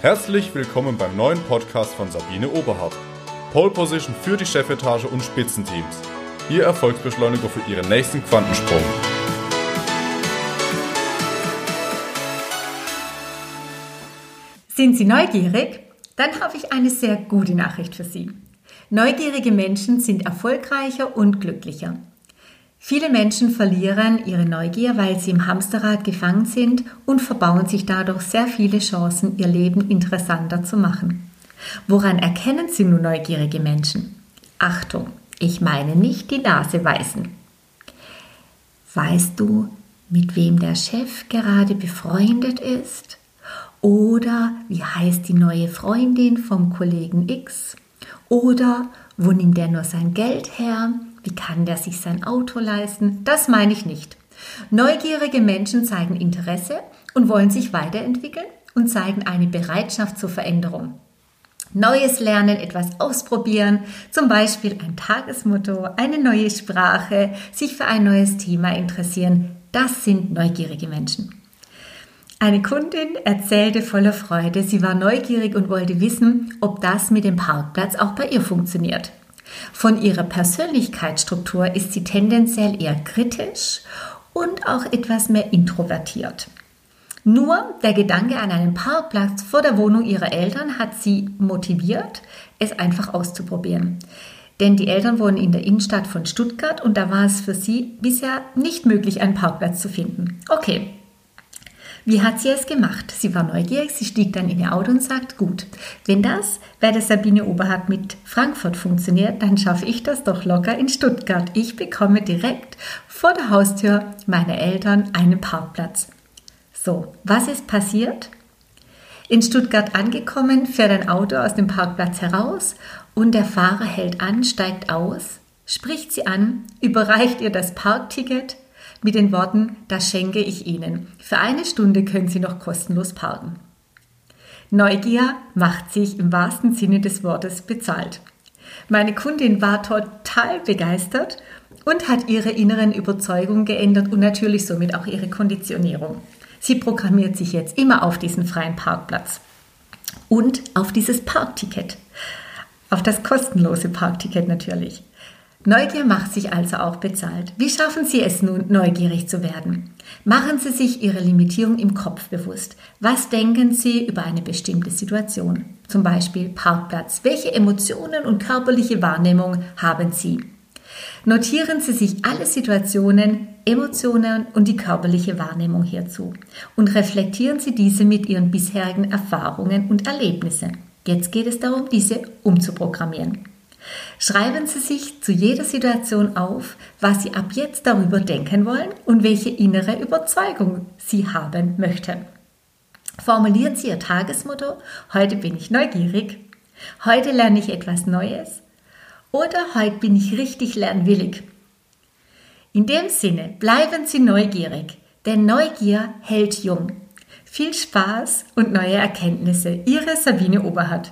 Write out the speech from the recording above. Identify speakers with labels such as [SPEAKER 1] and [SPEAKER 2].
[SPEAKER 1] Herzlich willkommen beim neuen Podcast von Sabine Oberhardt. Pole Position für die Chefetage und Spitzenteams. Ihr Erfolgsbeschleuniger für Ihren nächsten Quantensprung.
[SPEAKER 2] Sind Sie neugierig? Dann habe ich eine sehr gute Nachricht für Sie. Neugierige Menschen sind erfolgreicher und glücklicher. Viele Menschen verlieren ihre Neugier, weil sie im Hamsterrad gefangen sind und verbauen sich dadurch sehr viele Chancen, ihr Leben interessanter zu machen. Woran erkennen Sie nun neugierige Menschen? Achtung, ich meine nicht die Nase weisen. Weißt du, mit wem der Chef gerade befreundet ist? Oder wie heißt die neue Freundin vom Kollegen X? Oder wo nimmt er nur sein Geld her? Wie kann der sich sein Auto leisten? Das meine ich nicht. Neugierige Menschen zeigen Interesse und wollen sich weiterentwickeln und zeigen eine Bereitschaft zur Veränderung. Neues lernen, etwas ausprobieren, zum Beispiel ein Tagesmotto, eine neue Sprache, sich für ein neues Thema interessieren, das sind neugierige Menschen. Eine Kundin erzählte voller Freude, sie war neugierig und wollte wissen, ob das mit dem Parkplatz auch bei ihr funktioniert. Von ihrer Persönlichkeitsstruktur ist sie tendenziell eher kritisch und auch etwas mehr introvertiert. Nur der Gedanke an einen Parkplatz vor der Wohnung ihrer Eltern hat sie motiviert, es einfach auszuprobieren. Denn die Eltern wohnen in der Innenstadt von Stuttgart und da war es für sie bisher nicht möglich, einen Parkplatz zu finden. Okay, wie hat sie es gemacht? Sie war neugierig, sie stieg dann in ihr Auto und sagt, gut, wenn das bei der Sabine Oberhardt mit Frankfurt funktioniert, dann schaffe ich das doch locker in Stuttgart. Ich bekomme direkt vor der Haustür meiner Eltern einen Parkplatz. So, was ist passiert? In Stuttgart angekommen, fährt ein Auto aus dem Parkplatz heraus und der Fahrer hält an, steigt aus, spricht sie an, überreicht ihr das Parkticket mit den Worten, das schenke ich Ihnen. Für eine Stunde können Sie noch kostenlos parken. Neugier macht sich im wahrsten Sinne des Wortes bezahlt. Meine Kundin war total begeistert und hat ihre inneren Überzeugungen geändert und natürlich somit auch ihre Konditionierung. Sie programmiert sich jetzt immer auf diesen freien Parkplatz und auf dieses Parkticket. Auf das kostenlose Parkticket natürlich. Neugier macht sich also auch bezahlt. Wie schaffen Sie es nun, neugierig zu werden? Machen Sie sich Ihre Limitierung im Kopf bewusst. Was denken Sie über eine bestimmte Situation? Zum Beispiel Parkplatz. Welche Emotionen und körperliche Wahrnehmung haben Sie? Notieren Sie sich alle Situationen, Emotionen und die körperliche Wahrnehmung hierzu und reflektieren Sie diese mit Ihren bisherigen Erfahrungen und Erlebnissen. Jetzt geht es darum, diese umzuprogrammieren. Schreiben Sie sich zu jeder Situation auf, was Sie ab jetzt darüber denken wollen und welche innere Überzeugung Sie haben möchten. Formulieren Sie Ihr Tagesmotto, heute bin ich neugierig, heute lerne ich etwas Neues oder heute bin ich richtig lernwillig. In dem Sinne, bleiben Sie neugierig, denn Neugier hält jung. Viel Spaß und neue Erkenntnisse. Ihre Sabine Oberhardt.